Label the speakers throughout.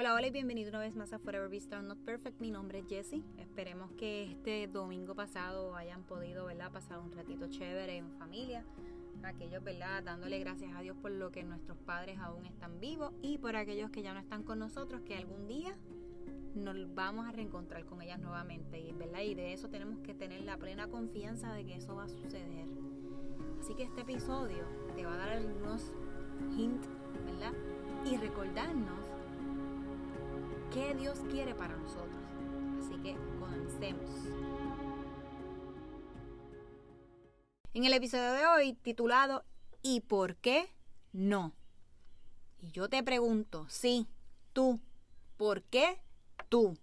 Speaker 1: Hola, hola y bienvenido una vez más a Forever Be Star Not Perfect. Mi nombre es Jessie. Esperemos que este domingo pasado hayan podido, ¿verdad? Pasar un ratito chévere en familia. Aquellos, ¿verdad? Dándole gracias a Dios por lo que nuestros padres aún están vivos y por aquellos que ya no están con nosotros, que algún día nos vamos a reencontrar con ellas nuevamente, ¿verdad? Y de eso tenemos que tener la plena confianza de que eso va a suceder. Así que este episodio te va a dar algunos hints, ¿verdad? Y recordarnos qué Dios quiere para nosotros. Así que comencemos. En el episodio de hoy titulado ¿Y por qué no? Y yo te pregunto, sí, tú, ¿por qué tú?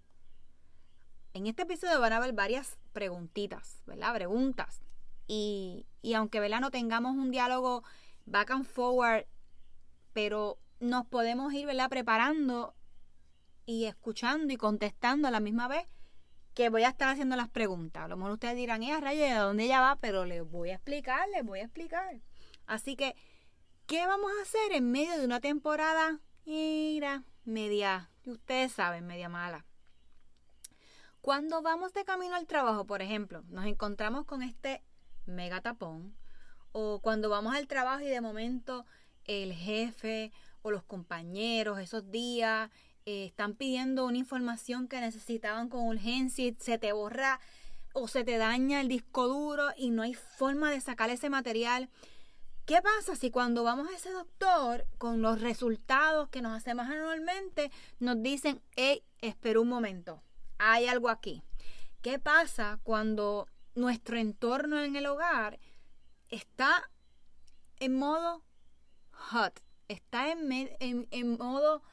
Speaker 1: En este episodio van a haber varias preguntitas, ¿verdad? Preguntas. Y, y aunque, ¿verdad? No tengamos un diálogo back and forward, pero nos podemos ir, ¿verdad? Preparando y escuchando y contestando a la misma vez que voy a estar haciendo las preguntas. A lo mejor ustedes dirán, ella rayo, ¿de dónde ella va? Pero les voy a explicar, les voy a explicar. Así que, ¿qué vamos a hacer en medio de una temporada? Mira, media, ustedes saben, media mala. Cuando vamos de camino al trabajo, por ejemplo, nos encontramos con este mega tapón, o cuando vamos al trabajo y de momento el jefe o los compañeros esos días eh, están pidiendo una información que necesitaban con urgencia y se te borra o se te daña el disco duro y no hay forma de sacar ese material. ¿Qué pasa si cuando vamos a ese doctor con los resultados que nos hacemos anualmente nos dicen, hey, espera un momento, hay algo aquí? ¿Qué pasa cuando nuestro entorno en el hogar está en modo hot, está en, en, en modo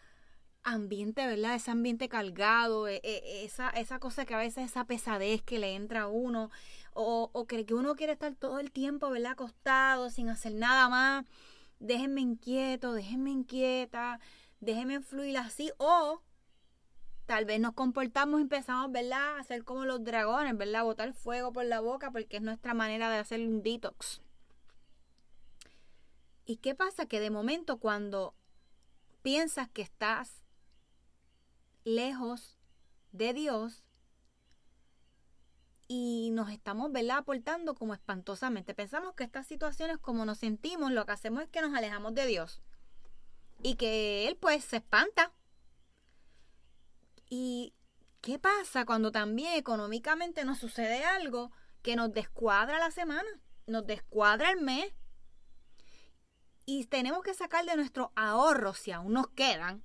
Speaker 1: ambiente, ¿verdad? Ese ambiente cargado, e, e, esa, esa cosa que a veces esa pesadez que le entra a uno, o, o que, que uno quiere estar todo el tiempo, ¿verdad? Acostado, sin hacer nada más. Déjenme inquieto, déjenme inquieta, déjenme fluir así, o tal vez nos comportamos y empezamos, ¿verdad? A hacer como los dragones, ¿verdad? Botar fuego por la boca porque es nuestra manera de hacer un detox. ¿Y qué pasa? Que de momento cuando piensas que estás lejos de Dios y nos estamos, ¿verdad?, aportando como espantosamente. Pensamos que estas situaciones, como nos sentimos, lo que hacemos es que nos alejamos de Dios y que Él pues se espanta. ¿Y qué pasa cuando también económicamente nos sucede algo que nos descuadra la semana, nos descuadra el mes? Y tenemos que sacar de nuestros ahorros, si aún nos quedan,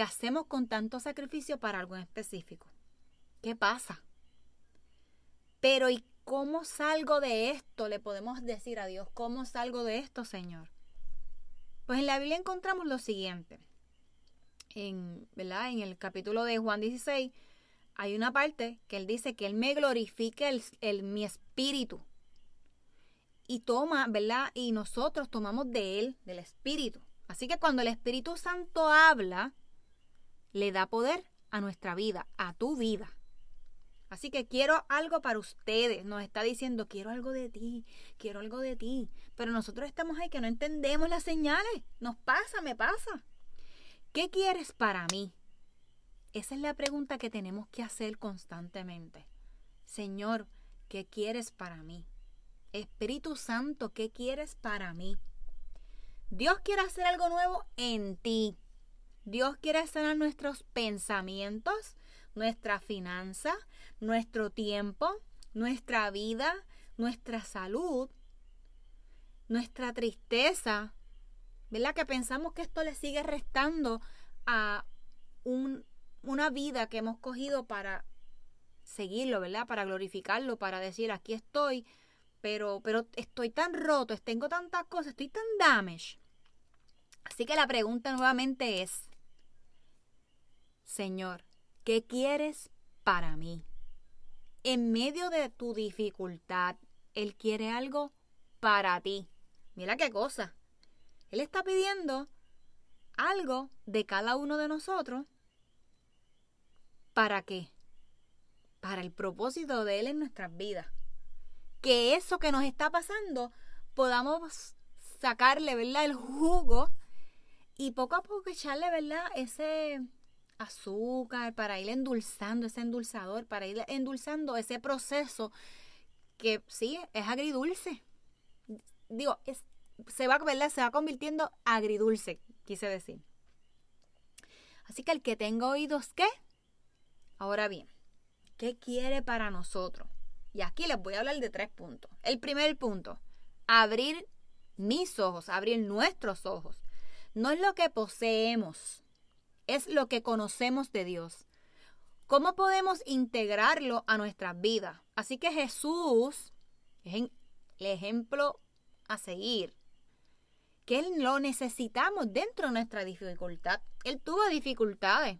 Speaker 1: hacemos con tanto sacrificio para algo en específico. ¿Qué pasa? Pero ¿y cómo salgo de esto? Le podemos decir a Dios, ¿cómo salgo de esto, Señor? Pues en la Biblia encontramos lo siguiente. En, ¿verdad? en el capítulo de Juan 16 hay una parte que él dice que él me glorifique el, el, mi espíritu. Y toma, ¿verdad? Y nosotros tomamos de él, del espíritu. Así que cuando el Espíritu Santo habla, le da poder a nuestra vida, a tu vida. Así que quiero algo para ustedes. Nos está diciendo, quiero algo de ti, quiero algo de ti. Pero nosotros estamos ahí que no entendemos las señales. Nos pasa, me pasa. ¿Qué quieres para mí? Esa es la pregunta que tenemos que hacer constantemente. Señor, ¿qué quieres para mí? Espíritu Santo, ¿qué quieres para mí? Dios quiere hacer algo nuevo en ti. Dios quiere sanar nuestros pensamientos, nuestra finanza, nuestro tiempo, nuestra vida, nuestra salud, nuestra tristeza. ¿Verdad? Que pensamos que esto le sigue restando a una vida que hemos cogido para seguirlo, ¿verdad? Para glorificarlo, para decir, aquí estoy, pero, pero estoy tan roto, tengo tantas cosas, estoy tan damaged. Así que la pregunta nuevamente es, Señor, ¿qué quieres para mí? En medio de tu dificultad, Él quiere algo para ti. Mira qué cosa. Él está pidiendo algo de cada uno de nosotros. ¿Para qué? Para el propósito de Él en nuestras vidas. Que eso que nos está pasando podamos sacarle, ¿verdad? El jugo Y poco a poco echarle, ¿verdad? Ese azúcar para ir endulzando, ese endulzador, para ir endulzando ese proceso que sí, es agridulce. Digo, es, se va, ¿verdad? Se va convirtiendo agridulce, quise decir. Así que el que tenga oídos, ¿qué? Ahora bien, ¿qué quiere para nosotros? Y aquí les voy a hablar de tres puntos. El primer punto, abrir mis ojos, abrir nuestros ojos. No es lo que poseemos, es lo que conocemos de Dios. ¿Cómo podemos integrarlo a nuestras vidas? Así que Jesús es el ejemplo a seguir. Que Él lo necesitamos dentro de nuestra dificultad. Él tuvo dificultades.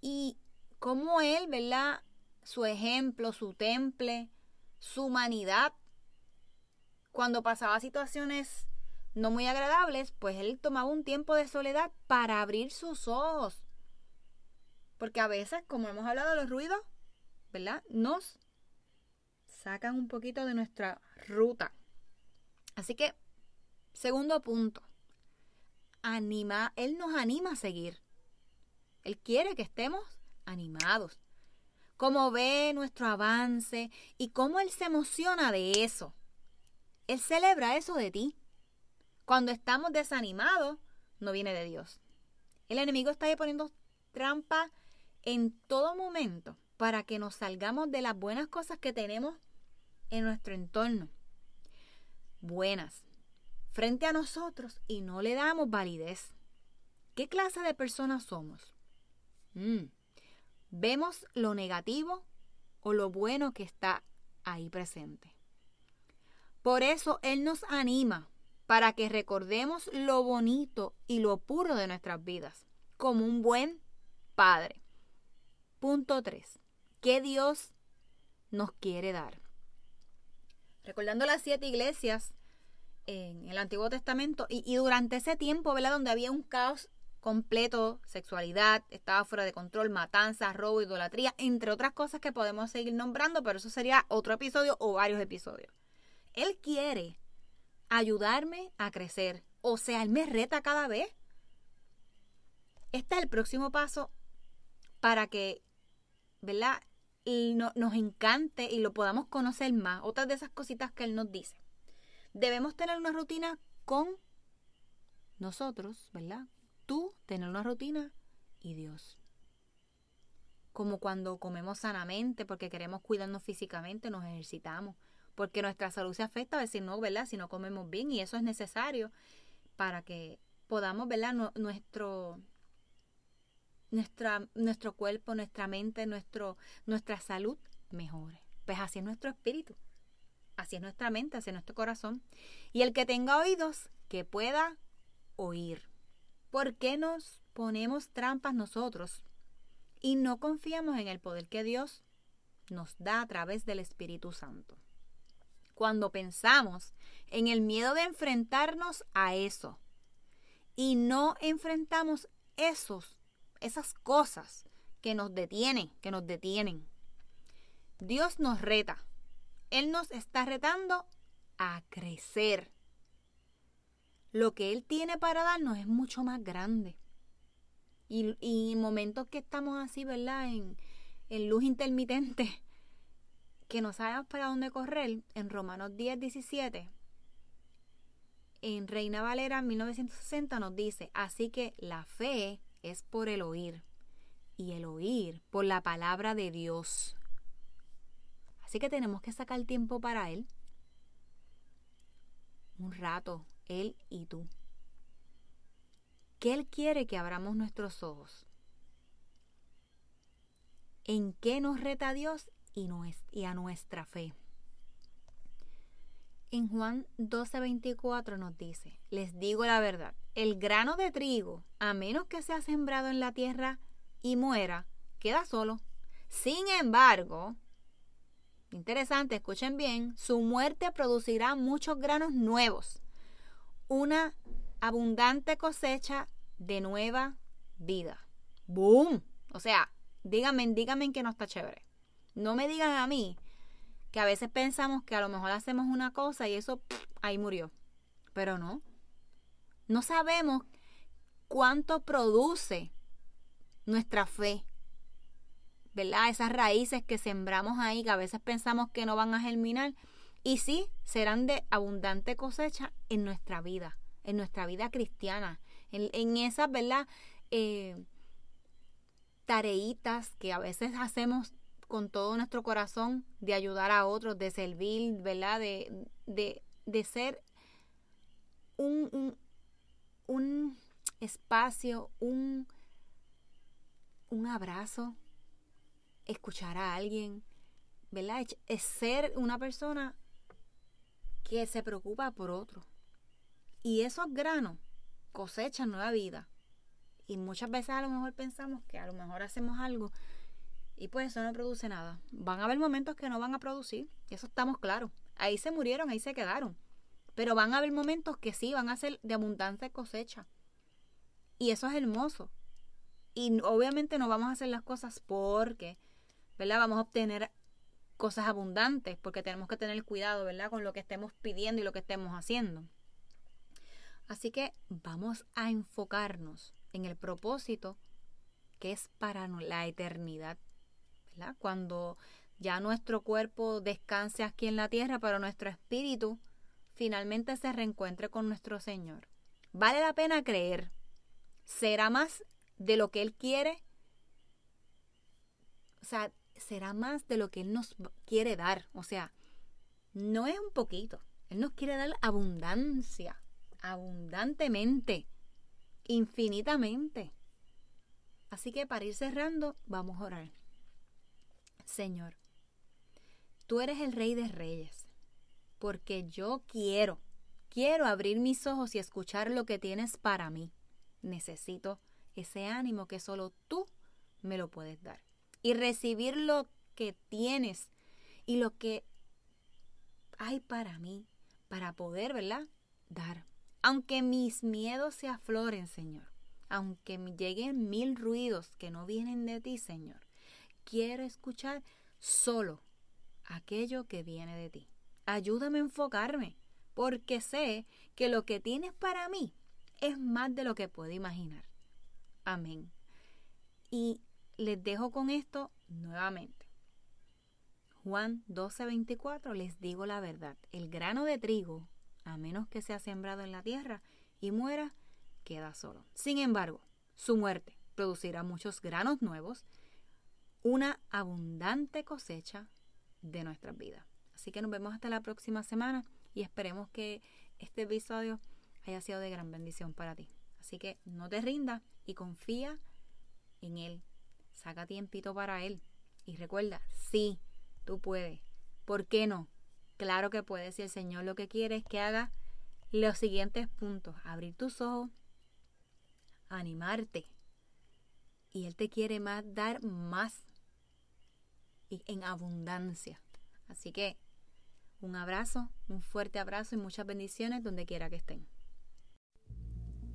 Speaker 1: Y como Él, ¿verdad? Su ejemplo, su temple, su humanidad, cuando pasaba situaciones no muy agradables, pues él tomaba un tiempo de soledad para abrir sus ojos. Porque a veces, como hemos hablado de los ruidos, ¿verdad? Nos sacan un poquito de nuestra ruta. Así que, segundo punto, anima, él nos anima a seguir. Él quiere que estemos animados. Cómo ve nuestro avance y cómo él se emociona de eso. Él celebra eso de ti. Cuando estamos desanimados, no viene de Dios. El enemigo está ahí poniendo trampa en todo momento para que nos salgamos de las buenas cosas que tenemos en nuestro entorno. Buenas. Frente a nosotros y no le damos validez. ¿Qué clase de personas somos? Mm. ¿Vemos lo negativo o lo bueno que está ahí presente? Por eso Él nos anima para que recordemos lo bonito y lo puro de nuestras vidas, como un buen Padre. Punto 3. ¿Qué Dios nos quiere dar? Recordando las siete iglesias en el Antiguo Testamento y, durante ese tiempo, ¿verdad? Donde había un caos completo, sexualidad, estaba fuera de control, matanza, robo, idolatría, entre otras cosas que podemos seguir nombrando, pero eso sería otro episodio o varios episodios. Él quiere ayudarme a crecer. O sea, Él me reta cada vez. Este es el próximo paso para que, ¿verdad? nos encante y lo podamos conocer más. Otras de esas cositas que Él nos dice. Debemos tener una rutina con nosotros, ¿verdad? Tú tener una rutina y Dios. Como cuando comemos sanamente porque queremos cuidarnos físicamente, nos ejercitamos porque nuestra salud se afecta, a decir, no, ¿verdad? Si no comemos bien y eso es necesario para que podamos, ¿verdad? nuestro, nuestra, nuestro cuerpo, nuestra mente, nuestro, nuestra salud mejore. Pues así es nuestro espíritu, así es nuestra mente, así es nuestro corazón. Y el que tenga oídos, que pueda oír. ¿Por qué nos ponemos trampas nosotros y no confiamos en el poder que Dios nos da a través del Espíritu Santo? Cuando pensamos en el miedo de enfrentarnos a eso y no enfrentamos esos, esas cosas que nos detienen, que nos detienen. Dios nos reta. Él nos está retando a crecer. Lo que Él tiene para darnos es mucho más grande. Y, y momentos que estamos así, ¿verdad? En, en luz intermitente, que no sabemos para dónde correr, en Romanos 10, 17, en Reina Valera 1960 nos dice, así que la fe es por el oír y el oír por la palabra de Dios. Así que tenemos que sacar tiempo para Él. Un rato, Él y tú. ¿Qué Él quiere que abramos nuestros ojos? ¿En qué nos reta Dios y, a nuestra fe. En Juan 12:24 nos dice, les digo la verdad, el grano de trigo, a menos que sea sembrado en la tierra y muera, queda solo. Sin embargo, interesante, escuchen bien, su muerte producirá muchos granos nuevos, una abundante cosecha de nueva vida. ¡Boom! O sea, díganme, díganme que no está chévere. No me digan a mí que a veces pensamos que a lo mejor hacemos una cosa y eso ahí murió. Pero no. No sabemos cuánto produce nuestra fe, ¿verdad? Esas raíces que sembramos ahí, que a veces pensamos que no van a germinar, y sí, serán de abundante cosecha en nuestra vida, en nuestra vida cristiana, en, esas, ¿verdad? Eh, tareitas que a veces hacemos con todo nuestro corazón de ayudar a otros, de servir, ¿verdad? De, de, de ser un, un, un espacio, un, un abrazo, escuchar a alguien, ¿verdad? Es ser una persona que se preocupa por otro. Y esos granos cosechan nueva vida. Y muchas veces a lo mejor pensamos que a lo mejor hacemos algo y pues eso no produce nada. Van a haber momentos que no van a producir, y eso estamos claros. Ahí se murieron, ahí se quedaron. Pero van a haber momentos que sí, van a ser de abundante cosecha. Y eso es hermoso. Y obviamente no vamos a hacer las cosas porque, ¿verdad? Vamos a obtener cosas abundantes, porque tenemos que tener cuidado, ¿verdad? Con lo que estemos pidiendo y lo que estemos haciendo. Así que vamos a enfocarnos en el propósito que es para la eternidad, Cuando ya nuestro cuerpo descanse aquí en la tierra, pero nuestro espíritu finalmente se reencuentre con nuestro Señor. Vale la pena creer. Será más de lo que Él quiere. O sea, será más de lo que Él nos quiere dar. O sea, no es un poquito. Él nos quiere dar abundancia, abundantemente, infinitamente. Así que para ir cerrando, vamos a orar. Señor, tú eres el Rey de Reyes, porque yo quiero, quiero abrir mis ojos y escuchar lo que tienes para mí. Necesito ese ánimo que solo tú me lo puedes dar. Y recibir lo que tienes y lo que hay para mí, para poder, ¿verdad? Dar. Aunque mis miedos se afloren, Señor, aunque lleguen mil ruidos que no vienen de ti, Señor, quiero escuchar solo aquello que viene de ti. Ayúdame a enfocarme, porque sé que lo que tienes para mí es más de lo que puedo imaginar. Amén. Y les dejo con esto nuevamente. Juan 12:24 les digo la verdad. El grano de trigo, a menos que sea sembrado en la tierra y muera, queda solo. Sin embargo, su muerte producirá muchos granos nuevos, una abundante cosecha de nuestras vidas. Así que nos vemos hasta la próxima semana y esperemos que este episodio haya sido de gran bendición para ti. Así que no te rindas y confía en Él. Saca tiempito para Él. Y recuerda, sí, tú puedes. ¿Por qué no? Claro que puedes. Si el Señor lo que quiere es que haga los siguientes puntos. Abrir tus ojos, animarte. Y Él te quiere más, dar más y en abundancia. Así que un abrazo, un fuerte abrazo y muchas bendiciones donde quiera que estén.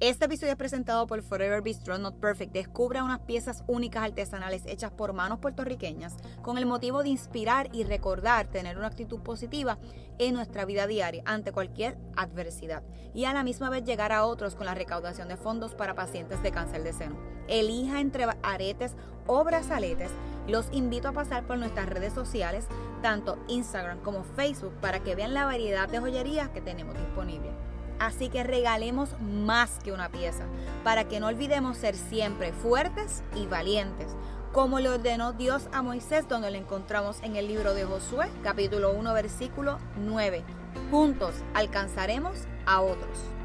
Speaker 1: Este episodio es presentado por Forever Bistro Not Perfect. Descubra unas piezas únicas artesanales hechas por manos puertorriqueñas con el motivo de inspirar y recordar tener una actitud positiva en nuestra vida diaria ante cualquier adversidad y a la misma vez llegar a otros con la recaudación de fondos para pacientes de cáncer de seno. Elija entre aretes o brazaletes. Los invito a pasar por nuestras redes sociales, tanto Instagram como Facebook, para que vean la variedad de joyerías que tenemos disponibles. Así que regalemos más que una pieza, para que no olvidemos ser siempre fuertes y valientes, como le ordenó Dios a Moisés, donde lo encontramos en el libro de Josué, capítulo 1, versículo 9. Juntos alcanzaremos a otros.